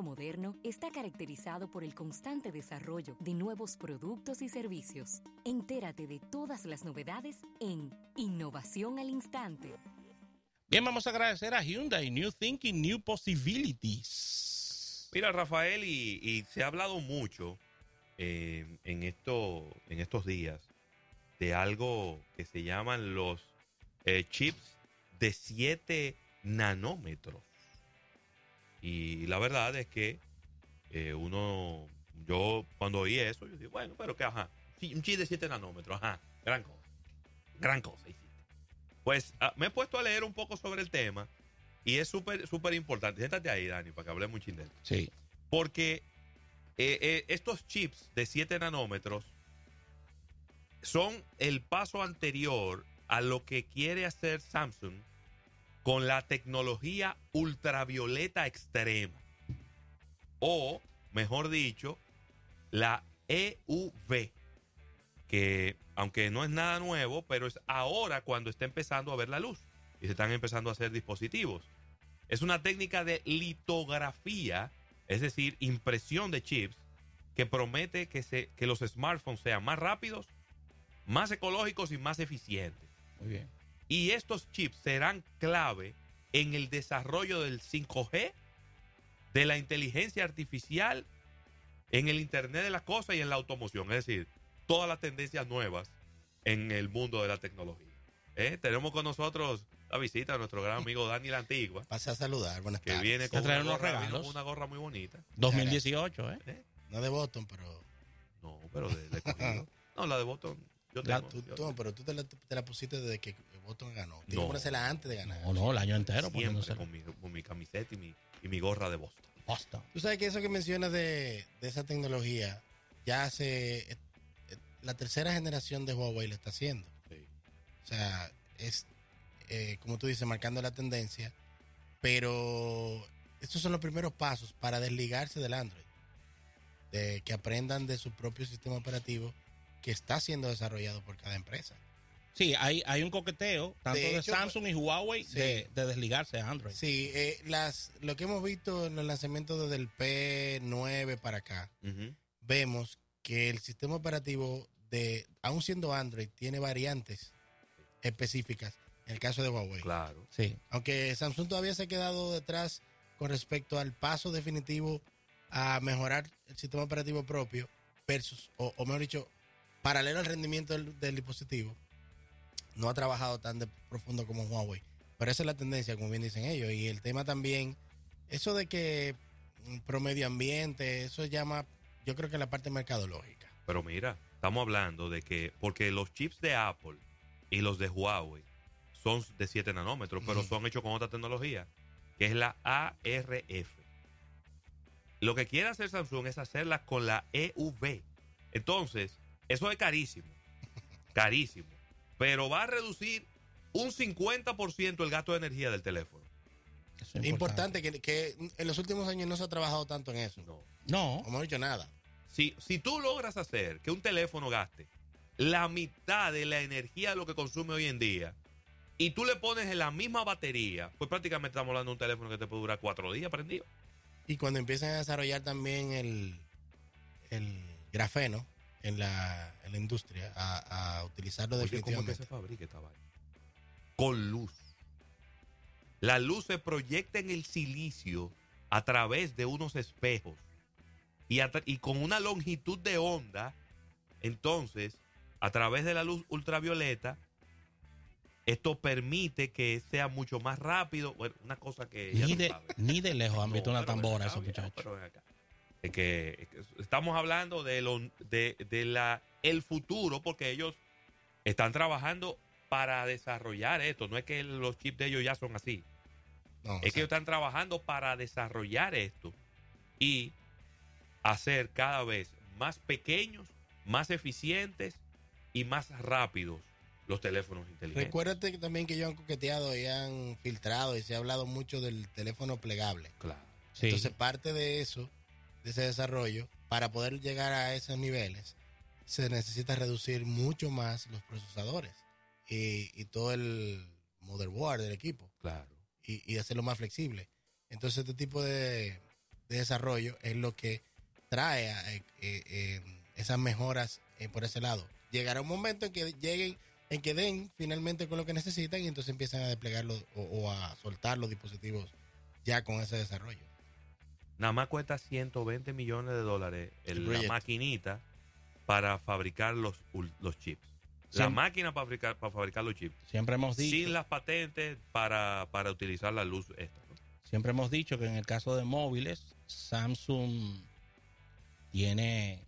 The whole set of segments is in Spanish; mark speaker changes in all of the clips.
Speaker 1: mundo moderno está caracterizado por el constante desarrollo de nuevos productos y servicios. Entérate de todas las novedades en Innovación al Instante.
Speaker 2: Bien, vamos a agradecer a Hyundai, New Thinking, New Possibilities.
Speaker 3: Mira, Rafael, y, se ha hablado mucho eh, en, esto, en estos días de algo que se llaman los eh, chips de 7 nanómetros. Y la verdad es que eh, uno, yo cuando oí eso, yo digo, bueno, pero que, ajá, un chip de 7 nanómetros, ajá, gran cosa, gran cosa. Pues ah, me he puesto a leer un poco sobre el tema y es súper, súper importante. Siéntate ahí, Dani, para que hablemos un de
Speaker 2: Sí.
Speaker 3: Porque eh, eh, estos chips de 7 nanómetros son el paso anterior a lo que quiere hacer Samsung con la tecnología ultravioleta extrema. O, mejor dicho, la EUV, que aunque no es nada nuevo, pero es ahora cuando está empezando a ver la luz y se están empezando a hacer dispositivos. Es una técnica de litografía, es decir, impresión de chips, que promete que, se, que los smartphones sean más rápidos, más ecológicos y más eficientes.
Speaker 2: Muy bien.
Speaker 3: Y estos chips serán clave en el desarrollo del 5G, de la inteligencia artificial, en el Internet de las Cosas y en la automoción. Es decir, todas las tendencias nuevas en el mundo de la tecnología. ¿Eh? Tenemos con nosotros la visita de nuestro gran amigo Dani la Antigua.
Speaker 4: Pasa a saludar, buenas
Speaker 3: que viene con una gorra, una gorra muy bonita.
Speaker 2: 2018, ¿eh? ¿Eh?
Speaker 4: No de Boston, pero...
Speaker 3: No, pero de, de No, la de Boston yo tengo,
Speaker 4: tú, pero tú te la, pusiste desde que Boston ganó. Tienes que ponérsela antes de ganar.
Speaker 2: No, no, el año entero.
Speaker 3: Siempre con mi, con mi camiseta y mi, y mi gorra de Boston.
Speaker 2: Boston.
Speaker 4: Tú sabes que eso que mencionas de, de esa tecnología, ya hace. Eh, la tercera generación de Huawei lo está haciendo. Sí. O sea, es, eh, como tú dices, marcando la tendencia. Pero estos son los primeros pasos para desligarse del Android. De que aprendan de su propio sistema operativo que está siendo desarrollado por cada empresa.
Speaker 2: Sí, hay, hay un coqueteo, tanto de, Samsung y Huawei, de, desligarse de Android.
Speaker 4: Sí, eh, las, lo que hemos visto en el lanzamiento desde el P9 para acá, vemos que el sistema operativo, de aún siendo Android, tiene variantes específicas. En el caso de Huawei.
Speaker 3: Claro.
Speaker 4: Sí. Aunque Samsung todavía se ha quedado detrás con respecto al paso definitivo a mejorar el sistema operativo propio versus, o, o mejor dicho, paralelo al rendimiento del, dispositivo, no ha trabajado tan de profundo como Huawei. Pero esa es la tendencia, como bien dicen ellos. Y el tema también, eso de que mm, promedio ambiente, eso llama, yo creo que la parte mercadológica.
Speaker 3: Pero mira, estamos hablando de que, porque los chips de Apple y los de Huawei son de 7 nanómetros, pero son hechos con otra tecnología, que es la ARF. Lo que quiere hacer Samsung es hacerla con la EUV. Entonces, eso es carísimo. Carísimo. Pero va a reducir un 50% el gasto de energía del teléfono.
Speaker 4: Es importante, que, en los últimos años no se ha trabajado tanto en eso.
Speaker 3: No.
Speaker 2: No.
Speaker 4: No dicho nada.
Speaker 3: Si, si tú logras hacer que un teléfono gaste la mitad de la energía de lo que consume hoy en día y tú le pones en la misma batería, pues prácticamente estamos hablando de un teléfono que te puede durar cuatro días prendido.
Speaker 4: Y cuando empiezan a desarrollar también el, el grafeno, en la, en la industria a, a utilizarlo Oye, definitivamente.
Speaker 3: ¿cómo se fabrica esta vaina? Con luz. La luz se proyecta en el silicio a través de unos espejos y, y con una longitud de onda. Entonces, a través de la luz ultravioleta, esto permite que sea mucho más rápido. Bueno, una cosa que.
Speaker 2: Ni, de, ni de lejos han visto una tambora esos muchachos
Speaker 3: que, estamos hablando de, lo, de, de, la, el futuro, porque ellos están trabajando para desarrollar esto. No es que los chips de ellos ya son así. es que ellos están trabajando para desarrollar esto y hacer cada vez más pequeños, más eficientes y más rápidos los teléfonos inteligentes.
Speaker 4: Recuérdate también que ellos han coqueteado y han filtrado y se ha hablado mucho del teléfono plegable.
Speaker 3: Claro.
Speaker 4: Entonces parte de eso de ese desarrollo, para poder llegar a esos niveles, se necesita reducir mucho más los procesadores y, todo el motherboard del equipo.
Speaker 3: Claro.
Speaker 4: Y, hacerlo más flexible. Entonces, este tipo de, de desarrollo es lo que trae a, eh, eh, eh, esas mejoras eh, por ese lado. Llegará un momento en que lleguen, en que den finalmente con lo que necesitan y entonces empiezan a desplegarlo o, o a soltar los dispositivos ya con ese desarrollo.
Speaker 3: Nada más cuesta 120 millones de dólares el- la maquinita para fabricar los, los chips. La máquina para fabricar, para fabricar los chips.
Speaker 2: Siempre hemos dicho,
Speaker 3: Sin las patentes para, para utilizar la luz esta. ¿no?
Speaker 2: siempre hemos dicho que en el caso de móviles, Samsung tiene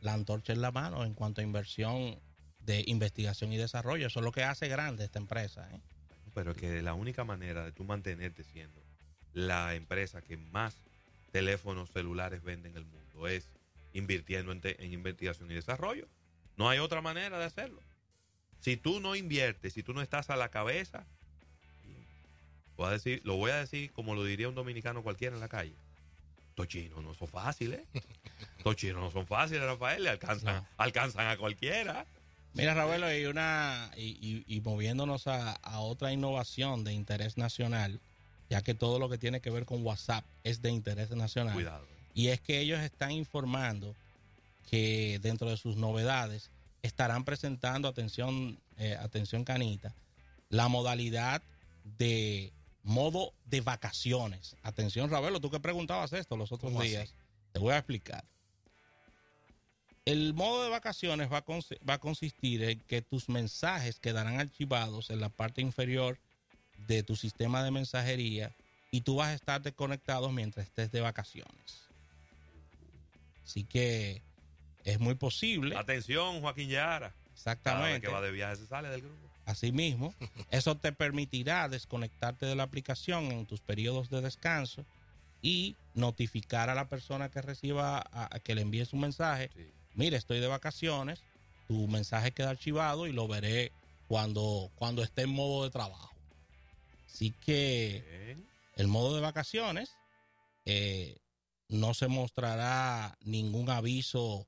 Speaker 2: la antorcha en la mano en cuanto a inversión de investigación y desarrollo. Eso es lo que hace grande esta empresa. ¿eh?
Speaker 3: Pero que la única manera de tú mantenerte siendo la empresa que más teléfonos celulares vende en el mundo es invirtiendo en, te- en investigación y desarrollo. No hay otra manera de hacerlo. Si tú no inviertes, si tú no estás a la cabeza, voy a decir, lo voy a decir como lo diría un dominicano cualquiera en la calle. Estos chinos no son fáciles. Estos chinos no son fáciles, Rafael. Le alcanzan,
Speaker 2: No.
Speaker 3: alcanzan a cualquiera.
Speaker 2: Mira, Ravelo, y, una, y, y- y moviéndonos a, a otra innovación de interés nacional, ya que todo lo que tiene que ver con WhatsApp es de interés nacional.
Speaker 3: Cuidado.
Speaker 2: Y es que ellos están informando que dentro de sus novedades estarán presentando, atención, eh, atención Canita, la modalidad de modo de vacaciones. Atención, Ravelo, tú que preguntabas esto los otros días, te voy a explicar. El modo de vacaciones va a, va a consistir en que tus mensajes quedarán archivados en la parte inferior de tu sistema de mensajería y tú vas a estar desconectado mientras estés de vacaciones. Así que es muy posible,
Speaker 3: Atención, Joaquín Yara.
Speaker 2: Exactamente,
Speaker 3: que va de viaje se sale del grupo.
Speaker 2: así mismo, eso te permitirá desconectarte de la aplicación en tus periodos de descanso y notificar a la persona que reciba, a- a que le envíe su mensaje,
Speaker 3: Sí.
Speaker 2: mire, estoy de vacaciones, tu mensaje queda archivado y lo veré cuando, cuando esté en modo de trabajo. Así que el modo de vacaciones eh, no se mostrará ningún aviso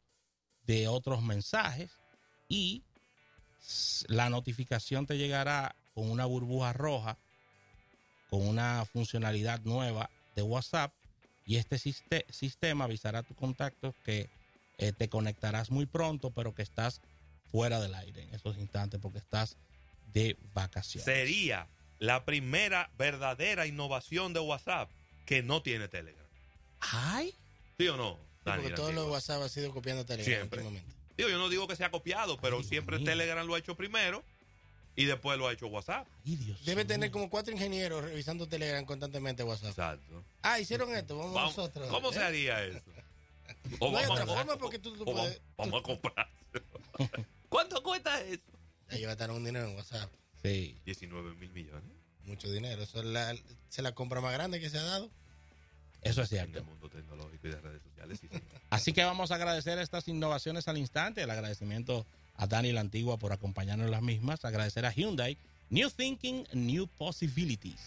Speaker 2: de otros mensajes y la notificación te llegará con una burbuja roja, con una funcionalidad nueva de WhatsApp y este siste- sistema avisará a tus contactos que eh, te conectarás muy pronto, pero que estás fuera del aire en esos instantes porque estás de vacaciones.
Speaker 3: Sería la primera verdadera innovación de WhatsApp que no tiene Telegram.
Speaker 2: ¡Ay!
Speaker 3: ¿Sí o no? Dani,
Speaker 4: porque todo
Speaker 3: Antigua?
Speaker 4: lo de WhatsApp ha sido copiando Telegram
Speaker 3: Siempre.
Speaker 4: últimamente.
Speaker 3: Digo, yo no digo que sea copiado, pero
Speaker 2: Ay,
Speaker 3: siempre. Telegram lo ha hecho primero y después lo ha hecho WhatsApp.
Speaker 2: ¡Ay, Dios
Speaker 4: Debe tener como cuatro ingenieros revisando Telegram constantemente WhatsApp.
Speaker 3: Exacto.
Speaker 4: Ah, hicieron esto, vamos,
Speaker 3: Vamos-
Speaker 4: nosotros.
Speaker 3: ¿Cómo
Speaker 4: ¿eh?
Speaker 3: se haría eso? O
Speaker 4: No hay otra forma porque tú- tú
Speaker 3: vamos-
Speaker 4: puedes-
Speaker 3: Vamos a comprar. ¿Cuánto cuesta eso?
Speaker 4: Ahí va a estar un dinero en WhatsApp.
Speaker 2: Sí.
Speaker 3: 19 mil millones.
Speaker 4: Mucho dinero. Eso es la, se la compra más grande que se ha dado.
Speaker 2: Eso es
Speaker 3: En
Speaker 2: cierto.
Speaker 3: el mundo tecnológico y de redes sociales. sí.
Speaker 2: Así que vamos a agradecer estas innovaciones al instante. El agradecimiento a Dani la Antigua por acompañarnos en las mismas. Agradecer a Hyundai. New Thinking, New Possibilities.